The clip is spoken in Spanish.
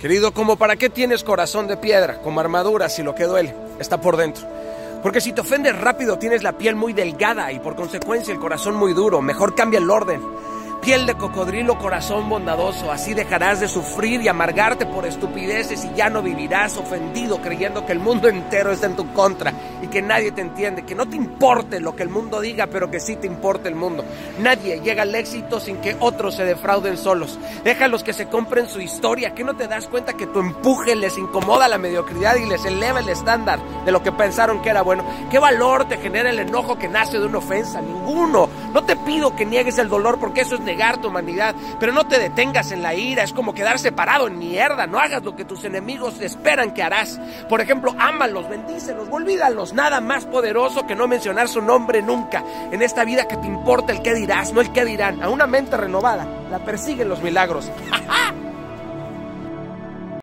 Querido, como para qué tienes corazón de piedra, como armadura, si lo que duele está por dentro. Porque si te ofendes rápido tienes la piel muy delgada y por consecuencia el corazón muy duro. Mejor cambia el orden. Piel de cocodrilo, corazón bondadoso, así dejarás de sufrir y amargarte por estupideces y ya no vivirás ofendido creyendo que el mundo entero está en tu contra y que nadie te entiende, que no te importe lo que el mundo diga, pero que sí te importe el mundo. Nadie llega al éxito sin que otros se defrauden solos. Déjalos que se compren su historia, que no te das cuenta que tu empuje les incomoda la mediocridad y les eleva el estándar de lo que pensaron que era bueno. ¿Qué valor te genera el enojo que nace de una ofensa? Ninguno. No te pido que niegues el dolor porque eso es negar tu humanidad, pero no te detengas en la ira, es como quedar separado en mierda, no hagas lo que tus enemigos esperan que harás. Por ejemplo, ámalos, bendícelos, olvídalos, nada más poderoso que no mencionar su nombre nunca. En esta vida que te importa el qué dirás, no el qué dirán. A una mente renovada la persiguen los milagros.